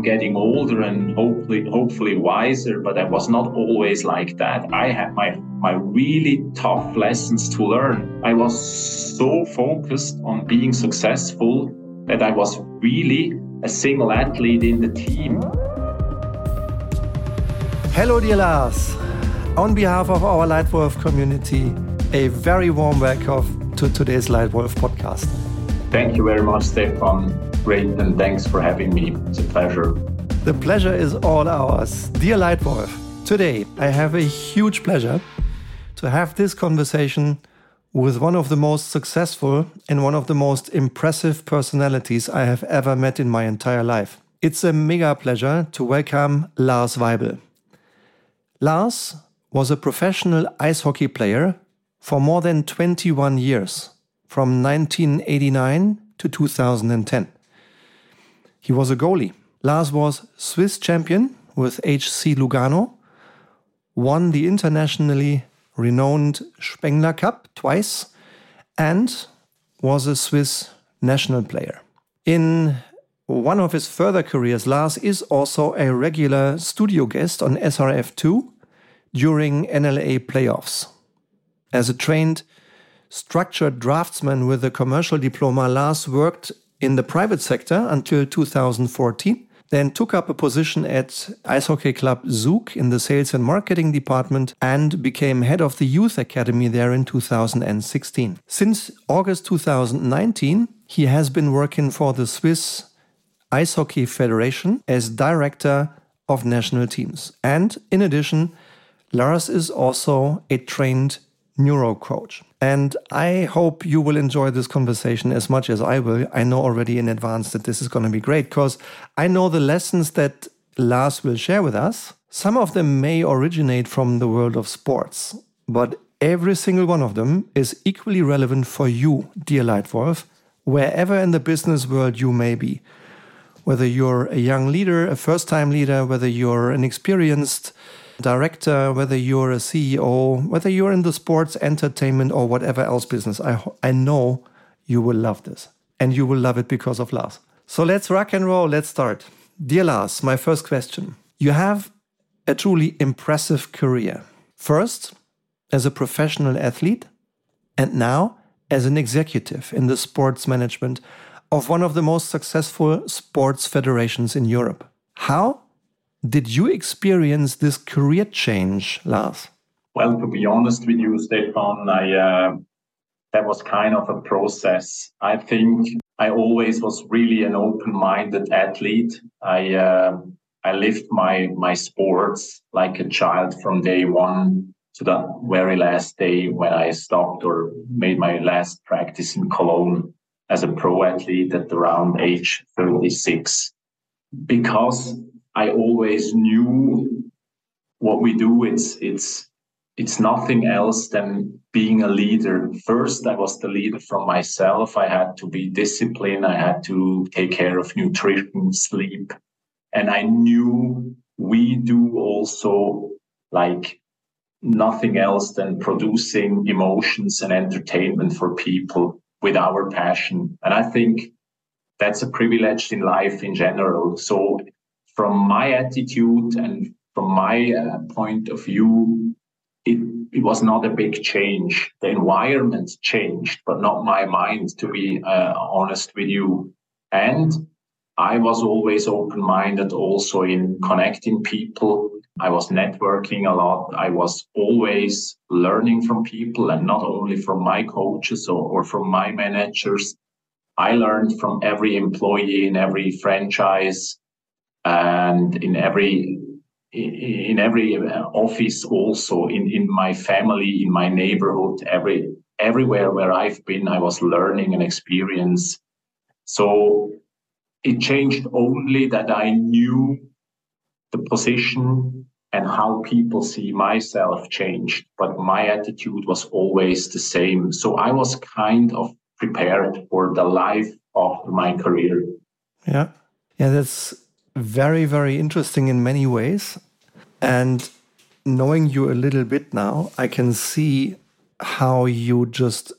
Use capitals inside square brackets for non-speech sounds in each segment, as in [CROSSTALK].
I'm getting older and hopefully hopefully wiser, but I was not always like that. I had my my really tough lessons to learn. I was so focused on being successful that I was really a single athlete in the team. Hello, dear Lars. On behalf of our Lightwolf community, a very warm welcome to today's Lightwolf podcast. Thank you very much, Stefan. Great, and thanks for having me. It's a pleasure. The pleasure is all ours. Dear Lightwolf, today I have a huge pleasure to have this conversation with one of the most successful and one of the most impressive personalities I have ever met in my entire life. It's a mega pleasure to welcome Lars Weibel. Lars was a professional ice hockey player for more than 21 years, from 1989 to 2010. He was a goalie. Lars was Swiss champion with HC Lugano, won the internationally renowned Spengler Cup twice, and was a Swiss national player. In one of his further careers, Lars is also a regular studio guest on SRF2 during NLA playoffs. As a trained structured draftsman with a commercial diploma, Lars worked in the private sector until 2014, then took up a position at Ice Hockey Club Zug in the sales and marketing department and became head of the youth academy there in 2016. Since August 2019, he has been working for the Swiss Ice Hockey Federation as director of national teams. And in addition, Lars is also a trained neuro coach. And I hope you will enjoy this conversation as much as I will. I know already in advance that this is going to be great because I know the lessons that Lars will share with us. Some of them may originate from the world of sports, but every single one of them is equally relevant for you, dear Lightwolf, wherever in the business world you may be. Whether you're a young leader, a first time leader, whether you're an experienced director, whether you're a CEO, whether you're in the sports, entertainment, or whatever else business, I, I know you will love this. And you will love it because of Lars. So let's rock and roll. Let's start. Dear Lars, my first question. You have a truly impressive career. First, as a professional athlete, and now as an executive in the sports management of one of the most successful sports federations in Europe. How did you experience this career change, Lars? Well, to be honest with you, Stefan, I uh, that was kind of a process. I think I always was really an open-minded athlete. I uh, I lived my my sports like a child from day one to the very last day when I stopped or made my last practice in Cologne as a pro athlete at around age 36. Because I always knew what we do. It's it's it's nothing else than being a leader. First, I was the leader from myself. I had to be disciplined. I had to take care of nutrition, sleep, and I knew we do also like nothing else than producing emotions and entertainment for people with our passion. And I think that's a privilege in life in general. So from my attitude and from my uh, point of view, it, it was not a big change. The environment changed, but not my mind, to be uh, honest with you. And I was always open minded also in connecting people. I was networking a lot. I was always learning from people and not only from my coaches or, or from my managers. I learned from every employee in every franchise and in every in every office also in in my family in my neighborhood every everywhere where i've been i was learning and experience. So it changed only that i knew the position and how people see myself changed but my attitude was always the same. So i was kind of prepared for the life of my career. Yeah. Yeah that's very, very interesting in many ways. And knowing you a little bit now, I can see how you just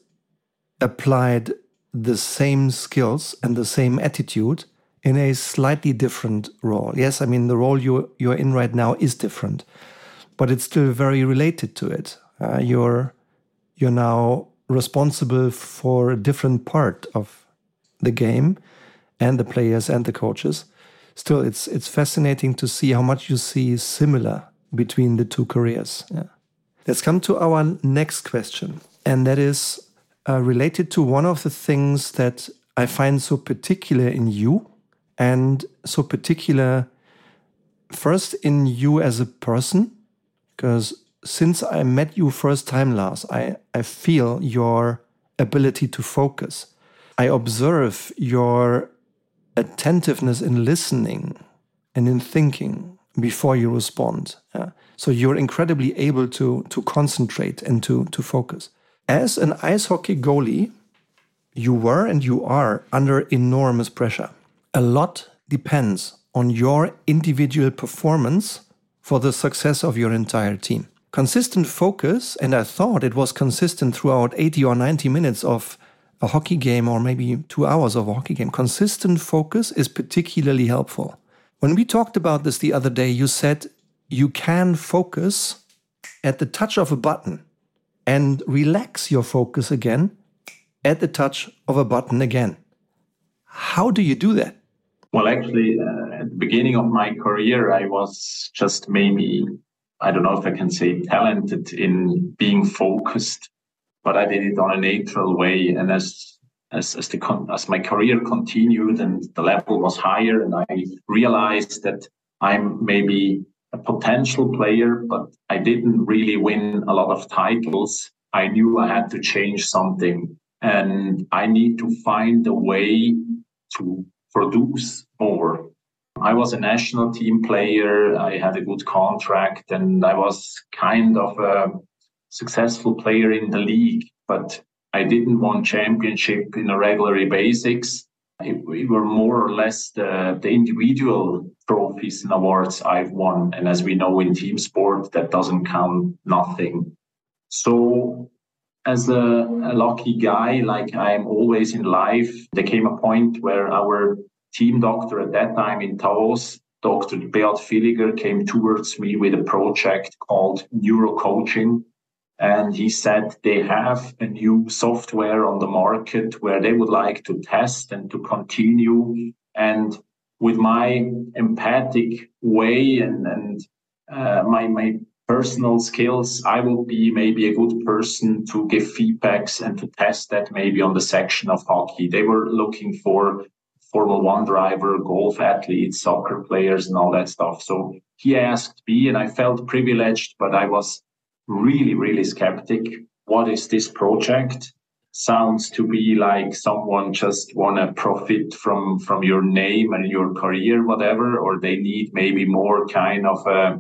applied the same skills and the same attitude in a slightly different role. Yes, I mean, the role you're, you're in right now is different, but it's still very related to it. Uh, you're, you're now responsible for a different part of the game and the players and the coaches. Still, it's, it's fascinating to see how much you see similar between the two careers. Yeah. Let's come to our next question, and that is uh, related to one of the things that I find so particular in you and so particular first in you as a person because since I met you first time Lars I, I feel your ability to focus I observe your attentiveness in listening and in thinking before you respond yeah? so you're incredibly able to to concentrate and to to focus as an ice hockey goalie you were and you are under enormous pressure a lot depends on your individual performance for the success of your entire team. Consistent focus, and I thought it was consistent throughout 80 or 90 minutes of a hockey game or maybe two hours of a hockey game, consistent focus is particularly helpful. When we talked about this the other day, you said you can focus at the touch of a button and relax your focus again at the touch of a button again. How do you do that? Well, actually, uh, at the beginning of my career, I was just maybe, I don't know if I can say talented in being focused, but I did it on a natural way. And as as as, the as my career continued and the level was higher, and I realized that I'm maybe a potential player, but I didn't really win a lot of titles. I knew I had to change something, and I need to find a way to produce more. I was a national team player. I had a good contract and I was kind of a successful player in the league, but I didn't win championship in a regular basics. We were more or less the, the individual trophies and awards I've won. And as we know in team sport, that doesn't count nothing. So as a, a, lucky guy, like I'm always in life, there came a point where our team doctor at that time in Davos, Dr. Beat Villiger, came towards me with a project called Neurocoaching. And he said they have a new software on the market where they would like to test and to continue. And with my empathic way and, and uh, my, my personal skills, I will be maybe a good person to give feedbacks and to test that maybe on the section of hockey. They were looking for Formula One driver, golf athletes, soccer players, and all that stuff. So he asked me, and I felt privileged, but I was really, really skeptic. What is this project? Sounds to be like someone just want to profit from from your name and your career, whatever, or they need maybe more kind of a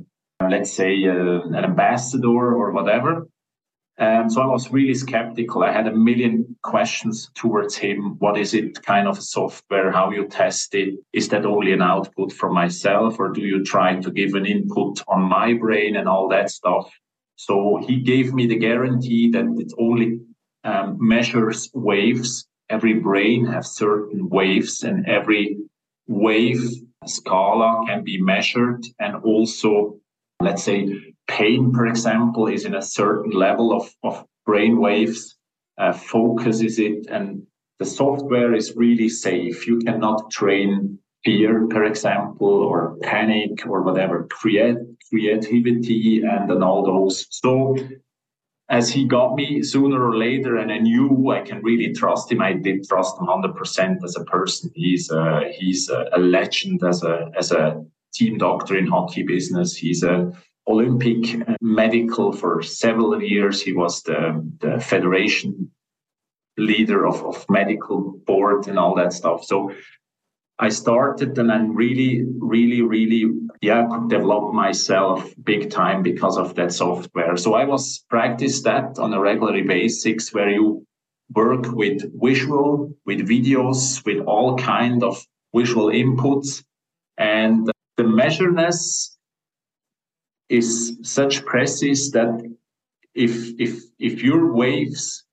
let's say, uh, an ambassador or whatever. Um, so I was really skeptical. I had a million questions towards him. What is it kind of software? How you test it? Is that only an output from myself or do you try to give an input on my brain and all that stuff? So he gave me the guarantee that it only um, measures waves. Every brain has certain waves and every wave scala can be measured and also let's say pain, for example, is in a certain level of, of brain waves, uh, focuses it, and the software is really safe. You cannot train fear, for example, or panic or whatever, create creativity and then all those. So as he got me sooner or later, and I knew I can really trust him. I did trust him hundred percent as a person. He's a, he's a legend as a as a team doctor in hockey business. He's a Olympic medical for several years. He was the, the federation leader of, of medical board and all that stuff. So I started and then really, really, really, yeah, could develop myself big time because of that software. So I was practice that on a regular basis where you work with visual, with videos, with all kind of visual inputs. And the measureness is such precise that if if if your waves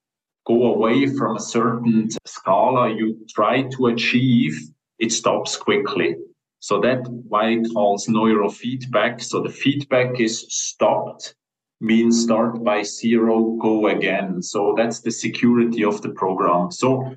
go away from a certain scala you try to achieve it stops quickly. So that why it calls neurofeedback. So the feedback is stopped, means start by zero, go again. So that's the security of the program. So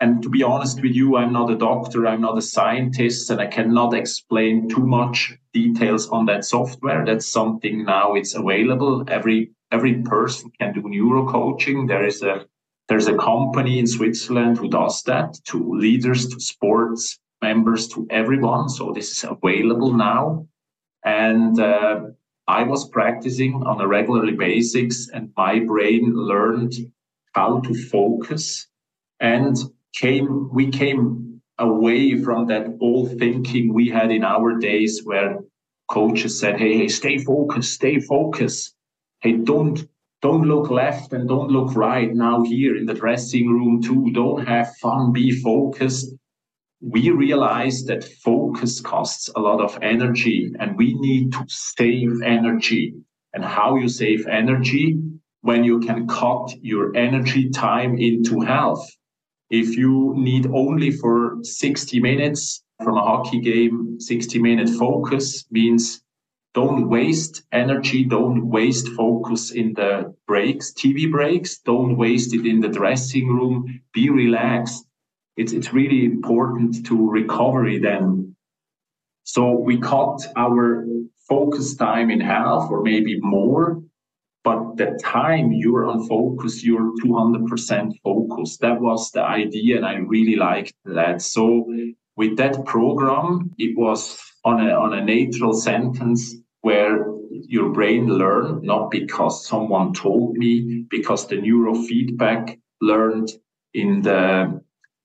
and to be honest with you, I'm not a doctor, I'm not a scientist, and I cannot explain too much details on that software. That's something now it's available. Every every person can do neuro coaching. There is a there's a company in Switzerland who does that to leaders, to sports members, to everyone. So this is available now. And uh, I was practicing on a regularly basis, and my brain learned how to focus and came we came away from that old thinking we had in our days where coaches said hey, hey stay focused stay focused hey don't don't look left and don't look right now here in the dressing room too. Don't have fun. Be focused. We realize that focus costs a lot of energy and we need to save energy. And how you save energy? When you can cut your energy time into health if you need only for 60 minutes from a hockey game, 60 minute focus means don't waste energy, don't waste focus in the breaks, TV breaks, don't waste it in the dressing room, be relaxed. It's, it's really important to recovery then. So we cut our focus time in half or maybe more but the time you're on focus, you're 200% focused. That was the idea, and I really liked that. So with that program, it was on a on a natural sentence where your brain learned, not because someone told me, because the neurofeedback learned in the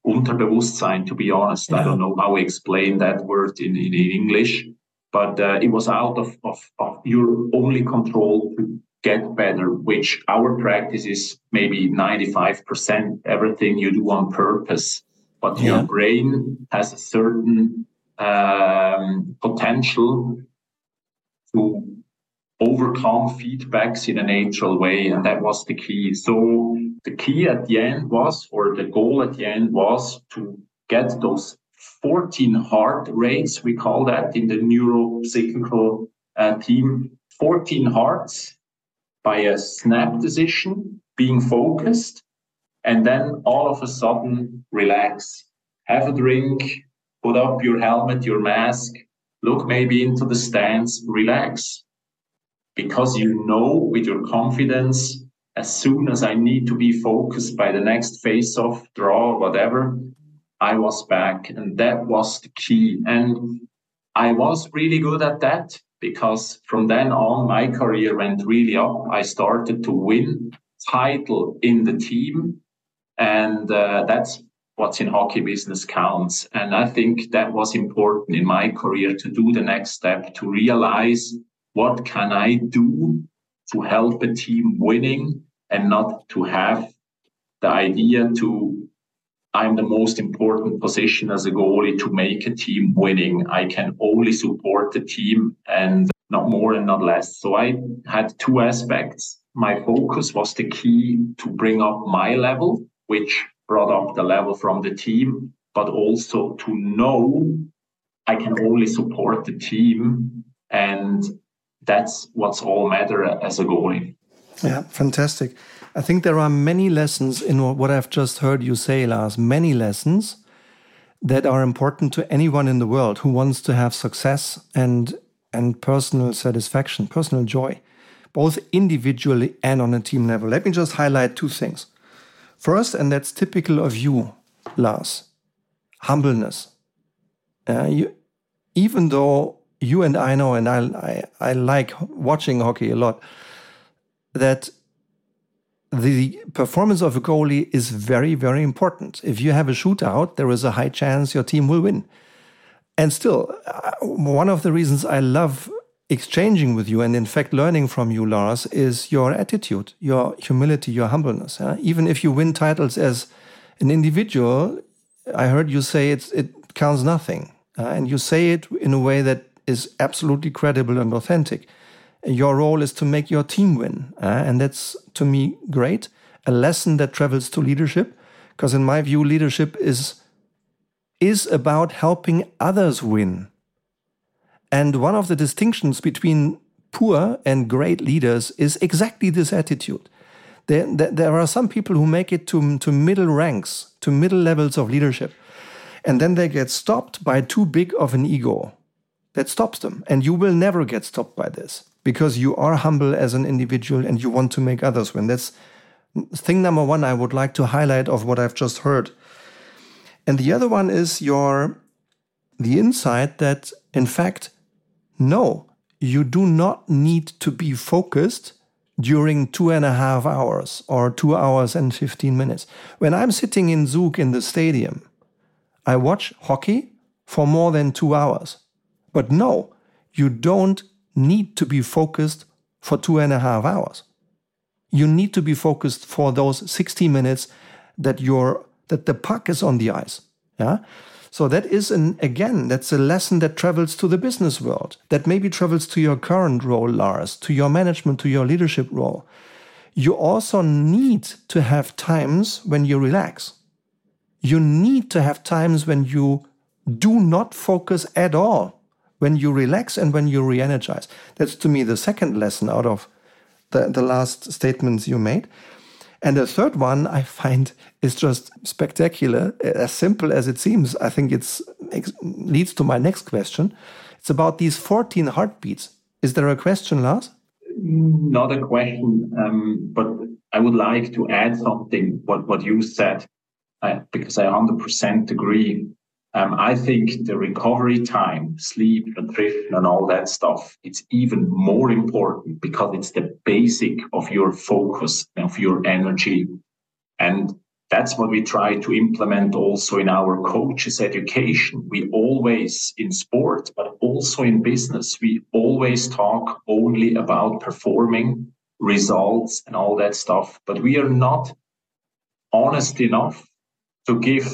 Unterbewusstsein, to be honest. Yeah. I don't know how we explain that word in, in, in English, but uh, it was out of, of, of your only control to get better, which our practice is maybe 95% everything you do on purpose. But yeah. your brain has a certain um, potential to overcome feedbacks in a natural way. And that was the key. So the key at the end was, or the goal at the end was to get those 14 heart rates, we call that in the neuropsychical uh, team, 14 hearts by a snap decision, being focused, and then all of a sudden relax. Have a drink, put up your helmet, your mask, look maybe into the stands, relax. Because you know with your confidence, as soon as I need to be focused by the next face off, draw, whatever, I was back. And that was the key. And I was really good at that because from then on my career went really up. I started to win title in the team, and uh, that's what's in hockey business counts. And I think that was important in my career to do the next step to realize what can I do to help a team winning and not to have the idea to I'm the most important position as a goalie to make a team winning. I can only support the team and not more and not less. So I had two aspects. My focus was the key to bring up my level, which brought up the level from the team, but also to know I can only support the team. And that's what's all matter as a goalie. Yeah, fantastic. I think there are many lessons in what I've just heard you say, Lars, many lessons that are important to anyone in the world who wants to have success and and personal satisfaction, personal joy, both individually and on a team level. Let me just highlight two things. First, and that's typical of you, Lars, humbleness. Uh, you, even though you and I know, and I, I, I like watching hockey a lot, that the performance of a goalie is very, very important. If you have a shootout, there is a high chance your team will win. And still, uh, one of the reasons I love exchanging with you and, in fact, learning from you, Lars, is your attitude, your humility, your humbleness. Even if you win titles as an individual, I heard you say it counts nothing. Uh, and you say it in a way that is absolutely credible and authentic your role is to make your team win. Uh, and that's, to me, great. A lesson that travels to leadership. Because, in my view, leadership is is about helping others win. And one of the distinctions between poor and great leaders is exactly this attitude. There, there, are some people who make it to, to middle ranks, to middle levels of leadership, and then they get stopped by too big of an ego that stops them. And you will never get stopped by this because you are humble as an individual and you want to make others win. That's thing number one I would like to highlight of what I've just heard. And the other one is your the insight that in fact, no, you do not need to be focused during two and a half hours or two hours and 15 minutes. When I'm sitting in Zug in the stadium, I watch hockey for more than two hours. But no, you don't need to be focused for two and a half hours. You need to be focused for those 60 minutes that you're that the puck is on the ice. Yeah. So that is an again, that's a lesson that travels to the business world, that maybe travels to your current role, Lars, to your management, to your leadership role. You also need to have times when you relax. You need to have times when you do not focus at all, when you relax and when you re energize. That's to me the second lesson out of the, the last statements you made. And the third one I find is just spectacular, as simple as it seems. I think it leads to my next question. It's about these 14 heartbeats. Is there a question, Lars? Not a question, um, but I would like to add something what what you said, because I 100% agree. Um, I think the recovery time, sleep, nutrition, and all that stuff, it's even more important because it's the basic of your focus, of your energy. And that's what we try to implement also in our coaches education. We always, in sport, but also in business, we always talk only about performing results and all that stuff, but we are not honest enough to give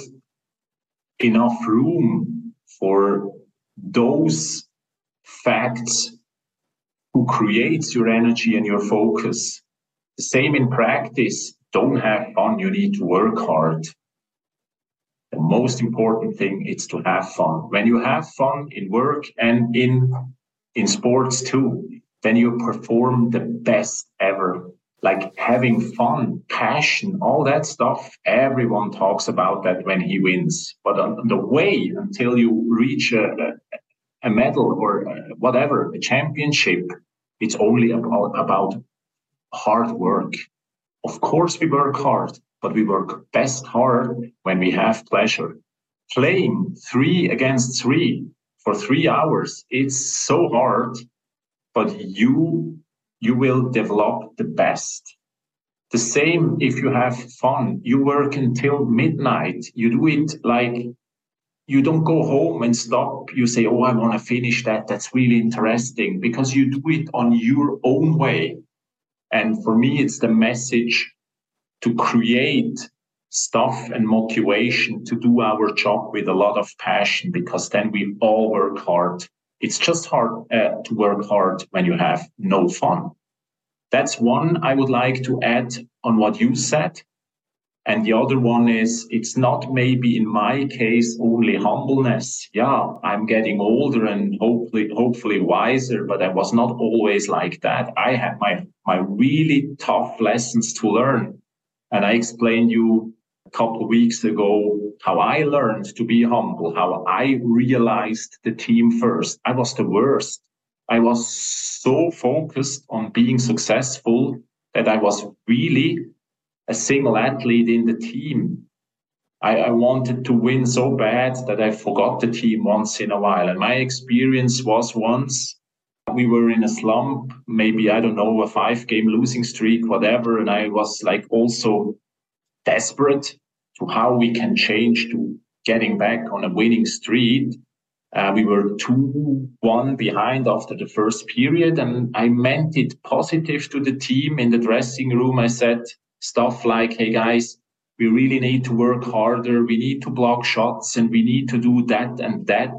enough room for those facts who creates your energy and your focus. The same in practice. Don't have fun. You need to work hard. The most important thing is to have fun. When you have fun in work and in in sports too, then you perform the best ever like having fun, passion, all that stuff. Everyone talks about that when he wins. But on the way until you reach a, a medal or uh, whatever, a championship, it's only about, about hard work. Of course, we work hard, but we work best hard when we have pleasure. Playing three against three for three hours, it's so hard, but you you will develop the best. The same if you have fun. You work until midnight. You do it like you don't go home and stop. You say, Oh, I want to finish that. That's really interesting because you do it on your own way. And for me, it's the message to create stuff and motivation to do our job with a lot of passion because then we all work hard it's just hard uh, to work hard when you have no fun. That's one I would like to add on what you said. And the other one is it's not maybe in my case only humbleness. Yeah, I'm getting older and hopefully hopefully wiser, but I was not always like that. I had my my really tough lessons to learn. And I explained you couple of weeks ago how I learned to be humble, how I realized the team first. I was the worst. I was so focused on being successful that I was really a single athlete in the team. I, I, wanted to win so bad that I forgot the team once in a while. And my experience was once we were in a slump, maybe, I don't know, a five game losing streak, whatever. And I was like also desperate to how we can change to getting back on a winning streak. Uh, we were 2 1 behind after the first period, and I meant it positive to the team in the dressing room. I said stuff like, hey guys, we really need to work harder. We need to block shots and we need to do that and that.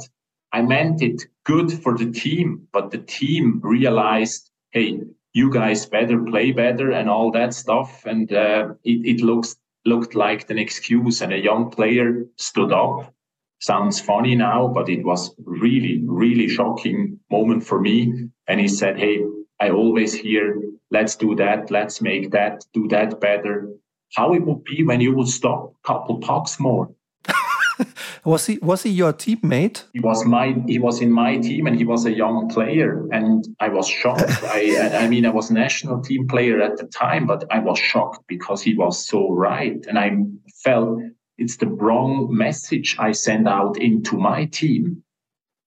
I meant it good for the team, but the team realized, hey, you guys better play better and all that stuff. And uh, it, it looks looked like an excuse and a young player stood up sounds funny now, but it was really, really shocking moment for me. And he said, Hey, I always hear, let's do that, let's make that, do that better. How it would be when you would stop couple pucks more. [LAUGHS] was he was he your teammate? He was my he was in my team and he was a young player and I was shocked. [LAUGHS] I I mean I was national team player at the time, but I was shocked because he was so right. And I felt it's the wrong message I send out into my team.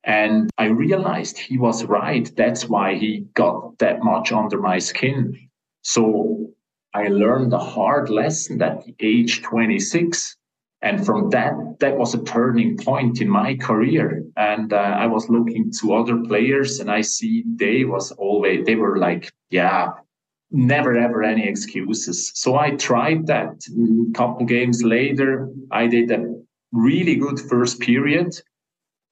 And I realized he was right. That's why he got that much under my skin. So I learned a hard lesson at age 26. And from that, that was a turning point in my career. And uh, I was looking to other players and I see they was always, they were like, yeah, never ever any excuses. So I tried that. A couple games later, I did a really good first period.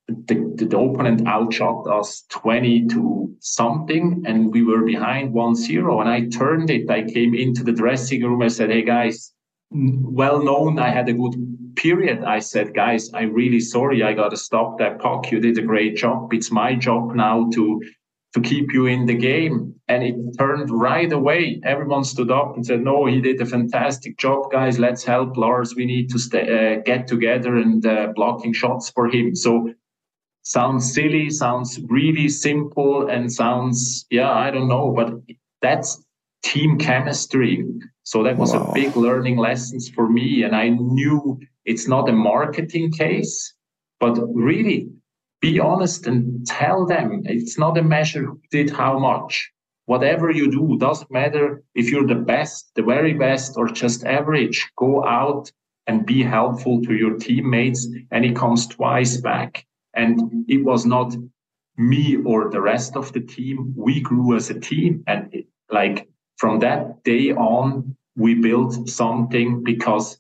The, the opponent outshot us 20 to something, and we were behind 1 0. And I turned it. I came into the dressing room. I said, Hey, guys, well known, I had a good period. I said, Guys, I'm really sorry. I got to stop that puck. You did a great job. It's my job now to to keep you in the game. And it turned right away. Everyone stood up and said, No, he did a fantastic job, guys. Let's help Lars. We need to stay, uh, get together and uh, blocking shots for him. So, sounds silly, sounds really simple, and sounds, yeah, I don't know, but that's team chemistry. So, that was wow. a big learning lessons for me. And I knew it's not a marketing case, but really be honest and tell them it's not a measure who did how much. Whatever you do doesn't matter if you're the best, the very best, or just average. Go out and be helpful to your teammates, and it comes twice back. And it was not me or the rest of the team. We grew as a team, and it, like from that day on, we built something because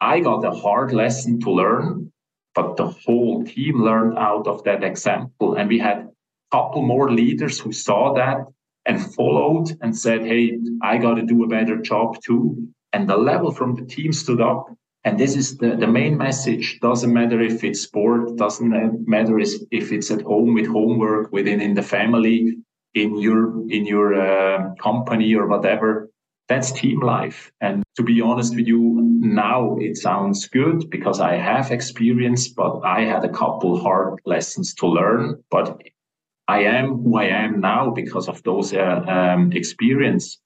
I got a hard lesson to learn but the whole team learned out of that example. And we had a couple more leaders who saw that and followed and said, Hey, I got to do a better job too. And the level from the team stood up. And this is the, the main message. Doesn't matter if it's sport, doesn't matter if it's at home with homework, within in the family, in your in your uh, company or whatever that's team life. And to be honest with you, now it sounds good because I have experience, but I had a couple hard lessons to learn. But I am who I am now because of those uh, um, experience,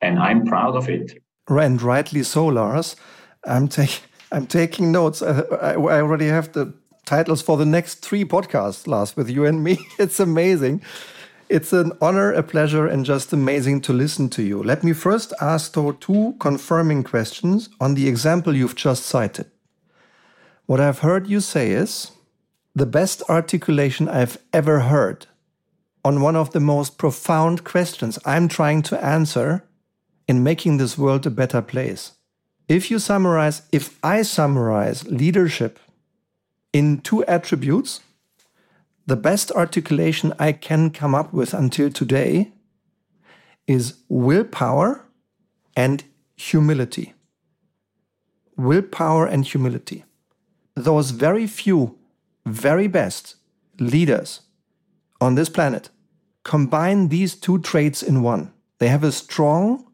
and I'm proud of it. And rightly so, Lars. I'm taking I'm taking notes. I, I already have the titles for the next three podcasts, Lars, with you and me. [LAUGHS] It's amazing. It's an honor, a pleasure, and just amazing to listen to you. Let me first ask two confirming questions on the example you've just cited. What I've heard you say is the best articulation I've ever heard on one of the most profound questions I'm trying to answer in making this world a better place. If you summarize, if I summarize leadership in two attributes, the best articulation I can come up with until today is willpower and humility. Willpower and humility. Those very few, very best leaders on this planet combine these two traits in one. They have a strong,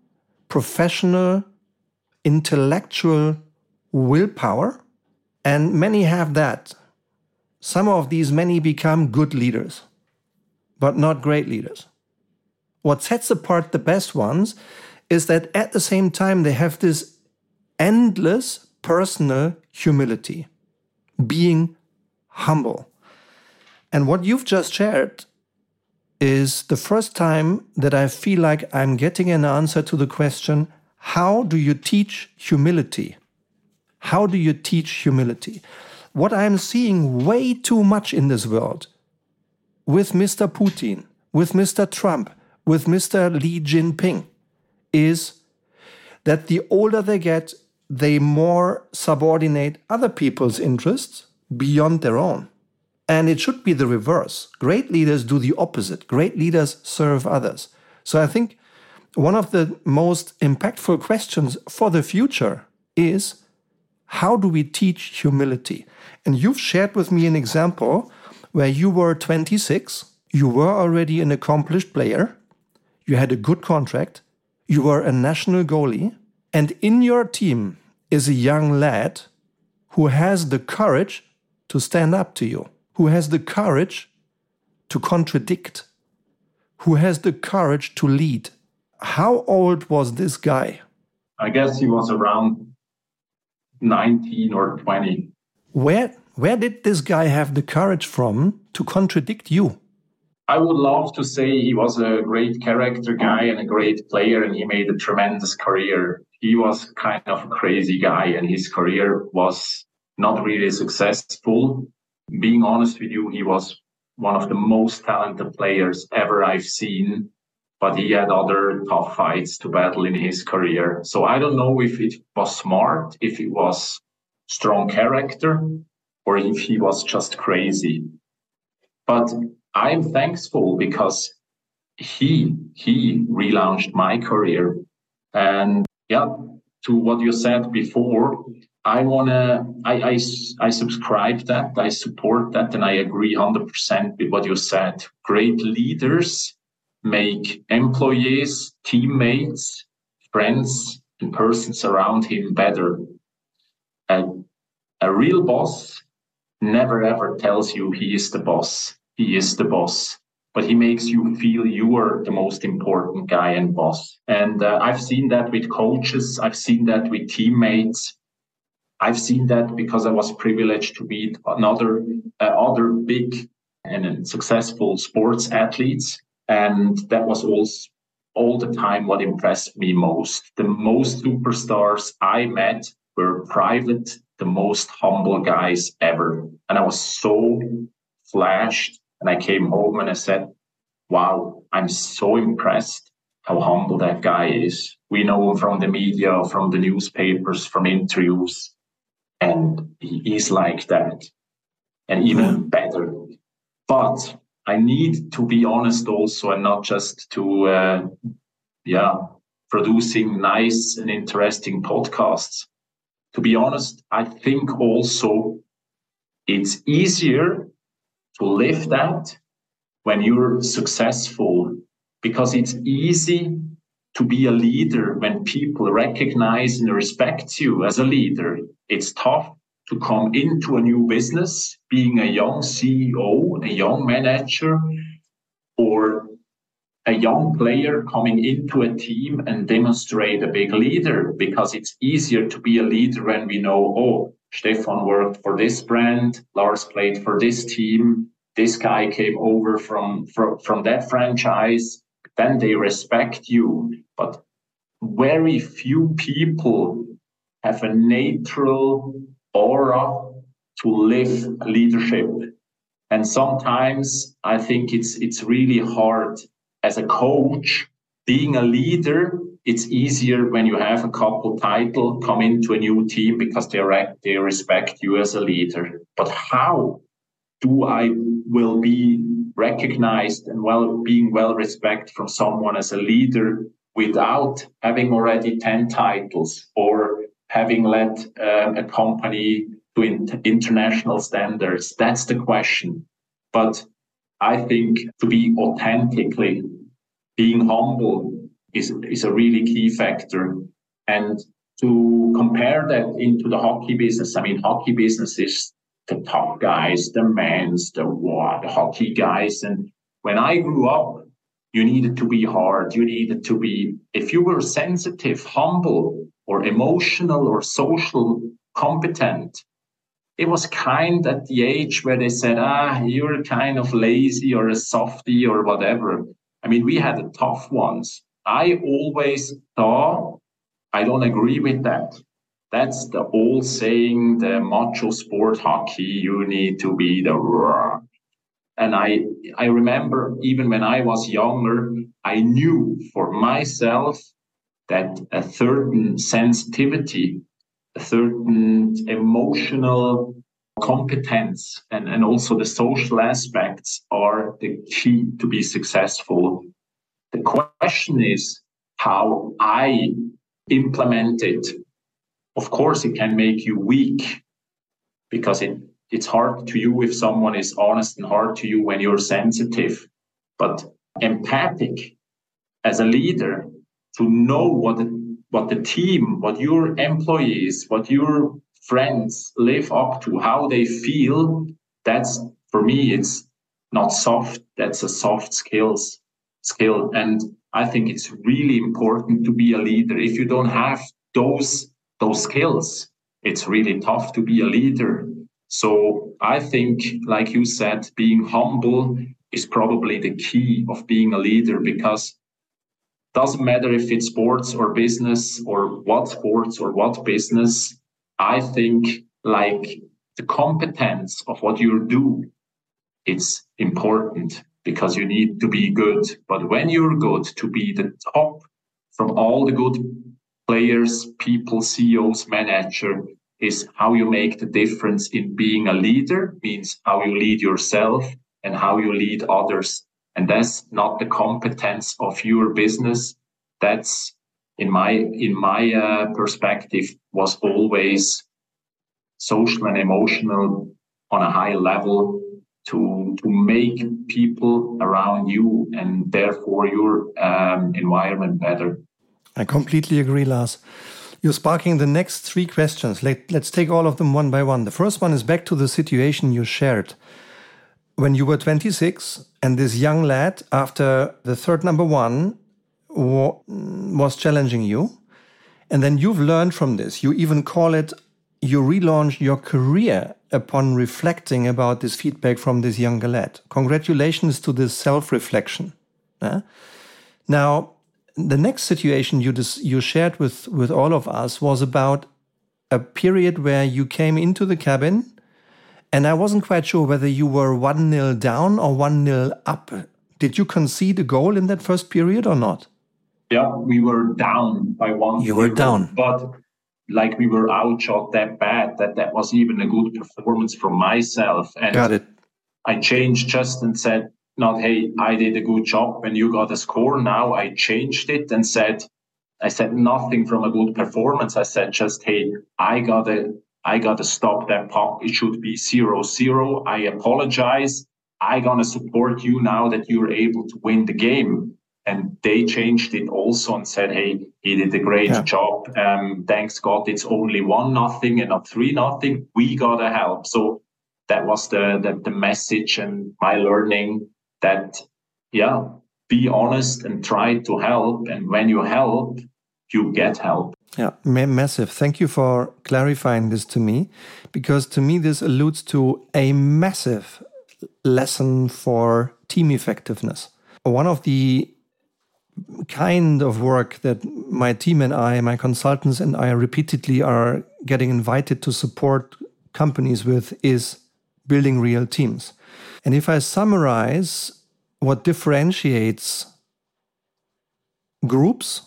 professional, intellectual willpower, and many have that some of these many become good leaders, but not great leaders. What sets apart the best ones is that at the same time they have this endless personal humility, being humble. And what you've just shared is the first time that I feel like I'm getting an answer to the question how do you teach humility? How do you teach humility? What I'm seeing way too much in this world with Mr. Putin, with Mr. Trump, with Mr. Xi Jinping is that the older they get, they more subordinate other people's interests beyond their own. And it should be the reverse. Great leaders do the opposite. Great leaders serve others. So I think one of the most impactful questions for the future is How do we teach humility? And you've shared with me an example where you were 26, you were already an accomplished player, you had a good contract, you were a national goalie, and in your team is a young lad who has the courage to stand up to you, who has the courage to contradict, who has the courage to lead. How old was this guy? I guess he was around 19 or 20. Where where did this guy have the courage from to contradict you? I would love to say he was a great character guy and a great player, and he made a tremendous career. He was kind of a crazy guy, and his career was not really successful. Being honest with you, he was one of the most talented players ever I've seen, but he had other tough fights to battle in his career. So I don't know if it was smart, if it was strong character, or if he was just crazy. But I'm thankful because he he relaunched my career. And yeah, to what you said before, I wanna I I, I subscribe that, I support that, and I agree hundred percent with what you said. Great leaders make employees, teammates, friends, and persons around him better. And a real boss never ever tells you he is the boss. He is the boss, but he makes you feel you are the most important guy and boss. And uh, I've seen that with coaches. I've seen that with teammates. I've seen that because I was privileged to meet another uh, other big and successful sports athletes, and that was also all the time what impressed me most. The most superstars I met were private the most humble guys ever. And I was so flashed. And I came home and I said, wow, I'm so impressed how humble that guy is. We know him from the media, from the newspapers, from interviews. And he is like that and even better. But I need to be honest also and not just to, uh, yeah, producing nice and interesting podcasts to be honest, I think also it's easier to live that when you're successful because it's easy to be a leader when people recognize and respect you as a leader. It's tough to come into a new business, being a young CEO, a young manager, or a young player coming into a team and demonstrate a big leader because it's easier to be a leader when we know, oh, Stefan worked for this brand, Lars played for this team, this guy came over from, from, from that franchise, then they respect you. But very few people have a natural aura to live leadership. And sometimes I think it's it's really hard as a coach, being a leader, it's easier when you have a couple title come into a new team because they, re- they respect you as a leader. But how do I will be recognized and well being well respected from someone as a leader without having already 10 titles or having led uh, a company to in- international standards? That's the question. But I think to be authentically being humble is, is a really key factor. And to compare that into the hockey business, I mean, hockey business is the top guys, the men's, the war, the hockey guys. And when I grew up, you needed to be hard. You needed to be, if you were sensitive, humble, or emotional, or social competent, it was kind at the age where they said, ah, you're kind of lazy or a softy or whatever. I mean, we had the tough ones. I always thought, I don't agree with that. That's the old saying, the macho sport hockey, you need to be the roar. And I, I remember even when I was younger, I knew for myself that a certain sensitivity a certain emotional competence and, and also the social aspects are the key to be successful. The question is how I implement it of course, it can make you weak because it, it's hard to you if someone is honest and hard to you when you're sensitive. But empathic as a leader to know what the, what the team, what your employees, what your friends live up to, how they feel, that's for me, it's not soft. That's a soft skills skill. And I think it's really important to be a leader. If you don't have those those skills, it's really tough to be a leader. So I think, like you said, being humble is probably the key of being a leader because doesn't matter if it's sports or business or what sports or what business. I think like the competence of what you do, it's important because you need to be good. But when you're good, to be the top from all the good players, people, CEOs, manager, is how you make the difference in being a leader, means how you lead yourself and how you lead others. And that's not the competence of your business. That's in my in my uh, perspective was always social and emotional on a high level to to make people around you and therefore your um, environment better. I completely agree, Lars. You're sparking the next three questions. Let, let's take all of them one by one. The first one is back to the situation you shared. When you were 26, and this young lad, after the third number one, was challenging you, and then you've learned from this. You even call it you relaunched your career upon reflecting about this feedback from this younger lad. Congratulations to this self reflection. Now, the next situation you, you shared with, with all of us was about a period where you came into the cabin, and I wasn't quite sure whether you were 1 0 down or 1 0 up. Did you concede a goal in that first period or not? Yeah, we were down by one. You were down. But like we were outshot that bad that that was even a good performance from myself. And got it. I changed just and said, not, hey, I did a good job when you got a score. Now I changed it and said, I said nothing from a good performance. I said just, hey, I gotta, I gotta stop that puck. It should be zero zero. I apologize. I gonna support you now that you're able to win the game and they changed it also and said, "Hey, he did a great yeah. job. Um, thanks God, it's only one nothing and not three nothing. We gotta help." So that was the, the the message and my learning that yeah, be honest and try to help, and when you help, you get help. Yeah, massive. Thank you for clarifying this to me, because to me this alludes to a massive lesson for team effectiveness. One of the kind of work that my team and I, my consultants and I repeatedly are getting invited to support companies with is building real teams. And if I summarize what differentiates groups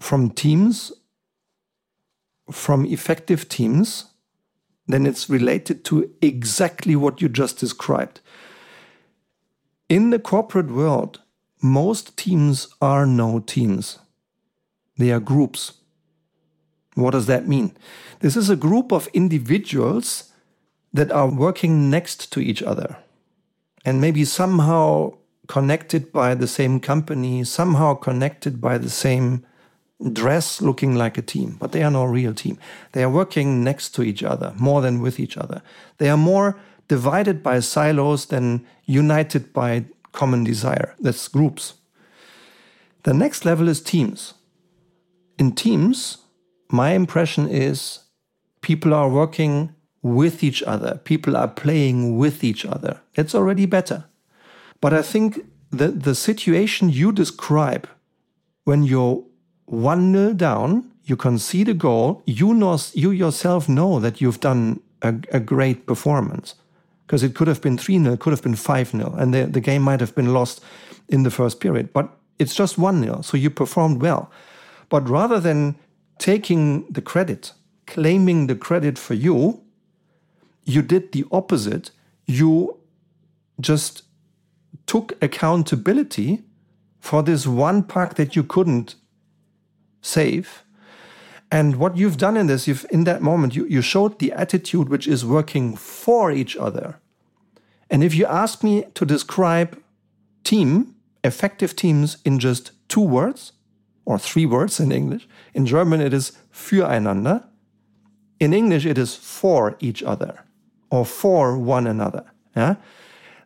from teams, from effective teams, then it's related to exactly what you just described. In the corporate world, most teams are no teams, they are groups. What does that mean? This is a group of individuals that are working next to each other and maybe somehow connected by the same company, somehow connected by the same dress looking like a team, but they are no real team. They are working next to each other more than with each other. They are more divided by silos than united by common desire. That's groups. The next level is teams. In teams, my impression is people are working with each other, people are playing with each other. It's already better. But I think that the situation you describe when you're 1 0 down, you concede a goal, you, know, you yourself know that you've done a, a great performance because it could have been 3 0, could have been 5 0, and the, the game might have been lost in the first period. But it's just 1 0, so you performed well. But rather than taking the credit, claiming the credit for you, you did the opposite. You just took accountability for this one puck that you couldn't save And what you've done in this, you've in that moment, you, you showed the attitude which is working for each other. And if you ask me to describe team, effective teams in just two words, or three words in English, in German it is füreinander. In English it is for each other or for one another. Yeah?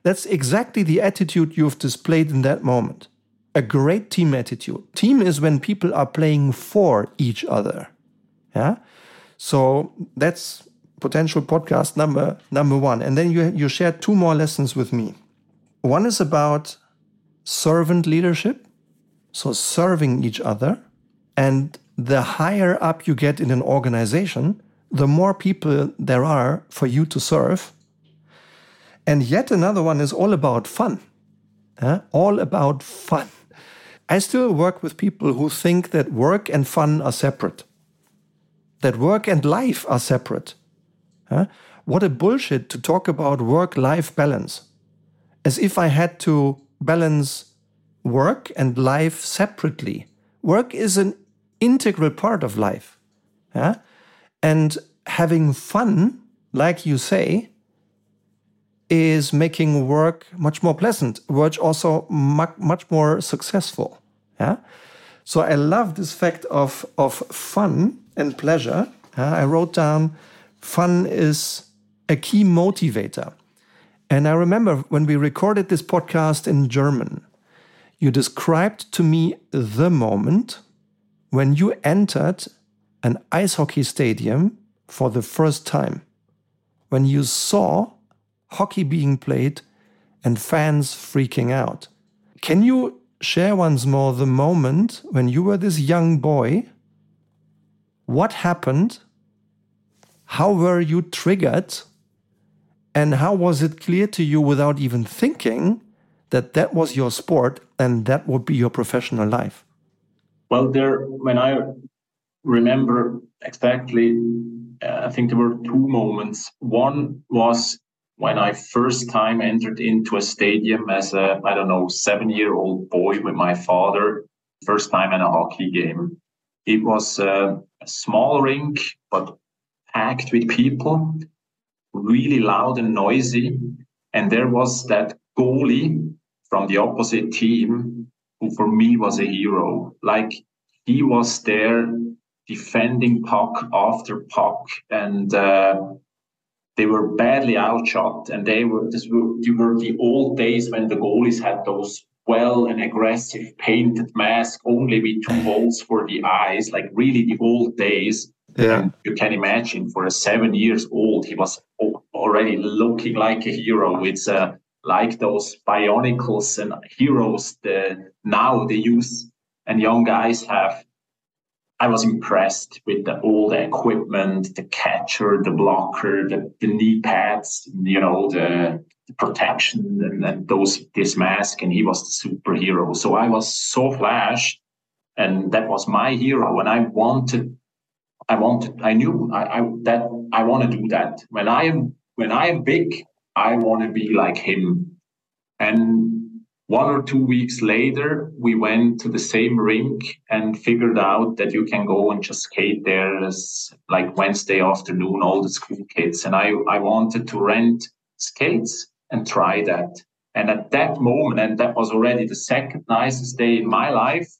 That's exactly the attitude you've displayed in that moment. A great team attitude. Team is when people are playing for each other. Yeah. So that's potential podcast number number one. And then you you shared two more lessons with me. One is about servant leadership, so serving each other. And the higher up you get in an organization, the more people there are for you to serve. And yet another one is all about fun. All about fun. I still work with people who think that work and fun are separate, that work and life are separate. Uh, what a bullshit to talk about work life balance. As if I had to balance work and life separately. Work is an integral part of life. And having fun, like you say, is making work much more pleasant, work also much, much more successful. Yeah. So I love this fact of, of fun and pleasure. Uh, I wrote down fun is a key motivator. And I remember when we recorded this podcast in German, you described to me the moment when you entered an ice hockey stadium for the first time, when you saw hockey being played and fans freaking out. Can you share once more the moment when you were this young boy? What happened? How were you triggered? And how was it clear to you without even thinking that that was your sport and that would be your professional life? Well, there, when I remember exactly, uh, I think there were two moments. One was when I first time entered into a stadium as a, I don't know, seven year old boy with my father, first time in a hockey game. It was uh, a small rink, but packed with people, really loud and noisy. And there was that goalie from the opposite team who for me was a hero. Like he was there defending puck after puck and uh, they were badly outshot and they were this were, they were the old days when the goalies had those well and aggressive painted mask only with two holes for the eyes like really the old days yeah and you can imagine for a seven years old he was already looking like a hero it's uh, like those bionicles and heroes that now they use and young guys have. I was impressed with the, all the equipment, the catcher, the blocker, the, the knee pads, you know, the, the protection and, and, those this mask, and he was the superhero. So I was so flashed, and that was my hero. And I wanted, I wanted, I knew I, I that I want to do that. When I am when I am big, I want to be like him. And one or two weeks later, we went to the same rink and figured out that you can go and just skate there as like Wednesday afternoon, all the school kids. And I, I wanted to rent skates and try that. And at that moment, and that was already the second nicest day in my life,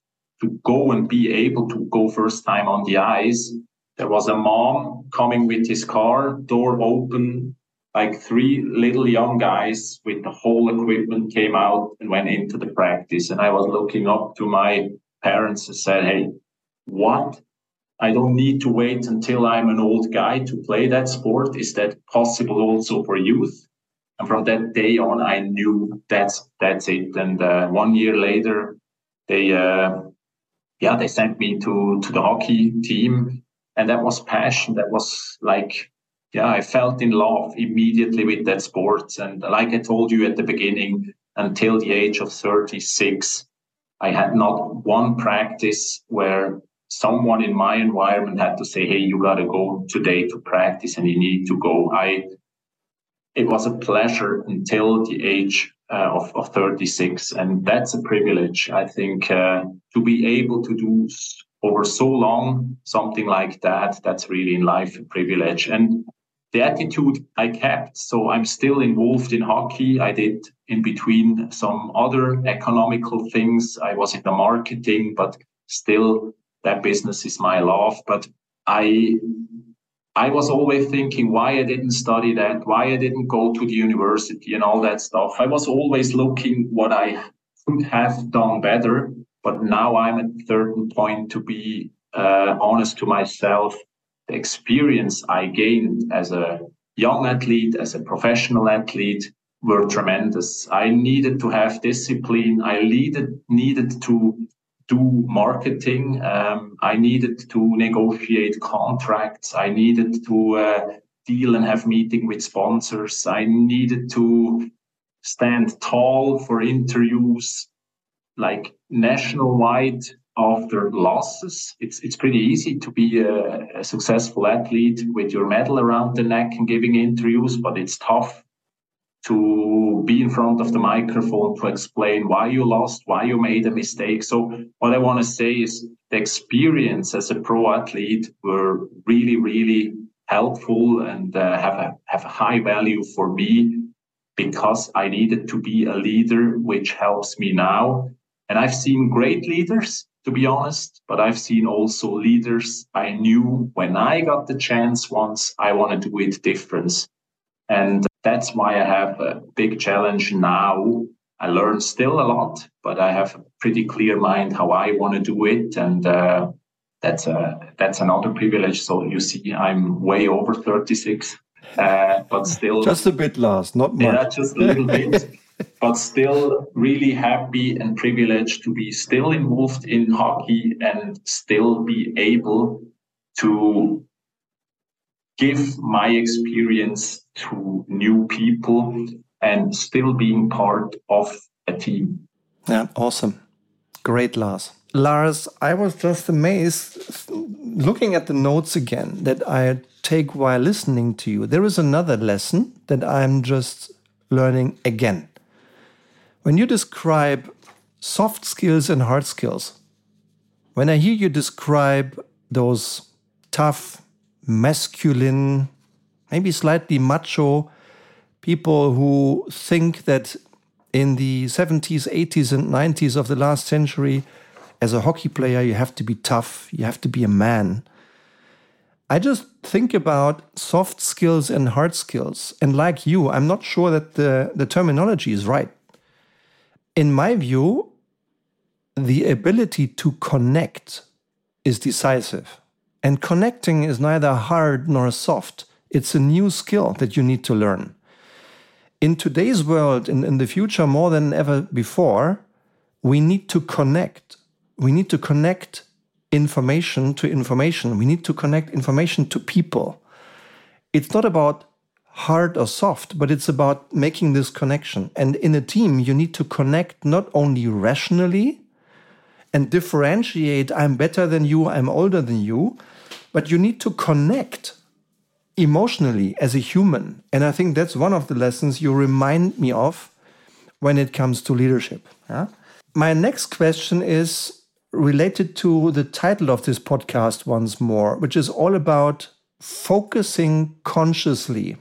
to go and be able to go first time on the ice. There was a mom coming with his car, door open, like three little young guys with the whole equipment came out and went into the practice. And I was looking up to my parents and said, Hey, what? I don't need to wait until I'm an old guy to play that sport. Is that possible also for youth? And from that day on, I knew that's that's it. And uh, one year later, they uh, yeah they sent me to to the hockey team, and that was passion. That was like yeah, I felt in love immediately with that sport. And like I told you at the beginning, until the age of 36, I had not one practice where someone in my environment had to say, Hey, you got to go today to practice and you need to go. I, it was a pleasure until the age uh, of, of 36. And that's a privilege, I think, uh, to be able to do over so long, something like that, that's really in life a privilege. And the attitude I kept. So I'm still involved in hockey. I did in between some other economical things. I was in the marketing, but still that business is my love. But I I was always thinking why I didn't study that, why I didn't go to the university and all that stuff. I was always looking what I could have done better. But now I'm at a certain point to be uh, honest to myself the experience I gained as a young athlete, as a professional athlete, were tremendous. I needed to have discipline. I needed needed to do marketing. Um, I needed to negotiate contracts. I needed to uh, deal and have meeting with sponsors. I needed to stand tall for interviews, like national wide after losses. It's it's pretty easy to be a, a, successful athlete with your medal around the neck and giving interviews, but it's tough to be in front of the microphone to explain why you lost, why you made a mistake. So what I want to say is the experience as a pro athlete were really really helpful and uh, have a have a high value for me because I needed to be a leader, which helps me now. And I've seen great leaders to be honest. But I've seen also leaders I knew when I got the chance once, I want to do it different. And that's why I have a big challenge now. I learn still a lot, but I have a pretty clear mind how I want to do it. And uh, that's a, that's another privilege. So you see, I'm way over 36, uh, but still. Just a bit last, not much. Yeah, just a little bit. [LAUGHS] but still really happy and privileged to be still involved in hockey and still be able to give my experience to new people and still being part of a team. Yeah, awesome. Great, Lars. Lars, I was just amazed looking at the notes again that I take while listening to you. There is another lesson that I'm just learning again. When you describe soft skills and hard skills, when I hear you describe those tough, masculine, maybe slightly macho people who think that in the 70s, 80s, and 90s of the last century, as a hockey player, you have to be tough, you have to be a man. I just think about soft skills and hard skills. And like you, I'm not sure that the, the terminology is right in my view, the ability to connect is decisive. And connecting is neither hard nor soft. It's a new skill that you need to learn. In today's world, in, in the future more than ever before, we need to connect. We need to connect information to information. We need to connect information to people. It's not about hard or soft, but it's about making this connection. And in a team, you need to connect not only rationally and differentiate, I'm better than you, I'm older than you, but you need to connect emotionally as a human. And I think that's one of the lessons you remind me of when it comes to leadership. Yeah? My next question is related to the title of this podcast once more, which is all about focusing consciously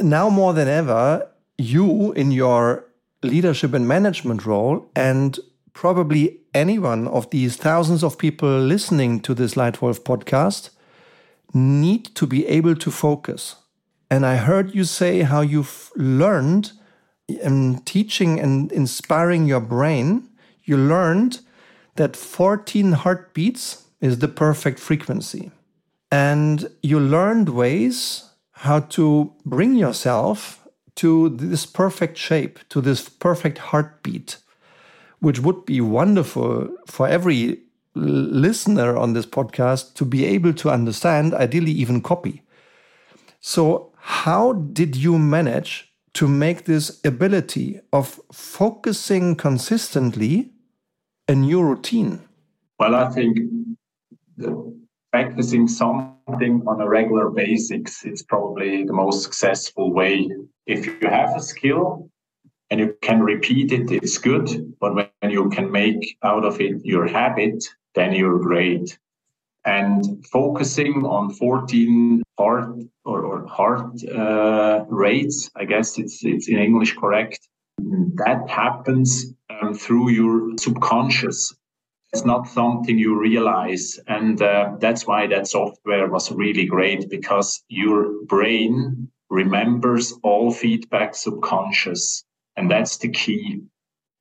now more than ever, you in your leadership and management role, and probably anyone of these thousands of people listening to this Lightwolf podcast, need to be able to focus. And I heard you say how you've learned in teaching and inspiring your brain, you learned that 14 heartbeats is the perfect frequency. And you learned ways how to bring yourself to this perfect shape, to this perfect heartbeat, which would be wonderful for every listener on this podcast to be able to understand, ideally, even copy. So, how did you manage to make this ability of focusing consistently a new routine? Well, I think practicing something on a regular basis it's probably the most successful way if you have a skill and you can repeat it it's good but when you can make out of it your habit then you're great and focusing on 14 heart or, or heart uh, rates. I guess it's it's in English correct. That happens um, through your subconscious. It's not something you realize, and uh, that's why that software was really great because your brain remembers all feedback subconscious, and that's the key.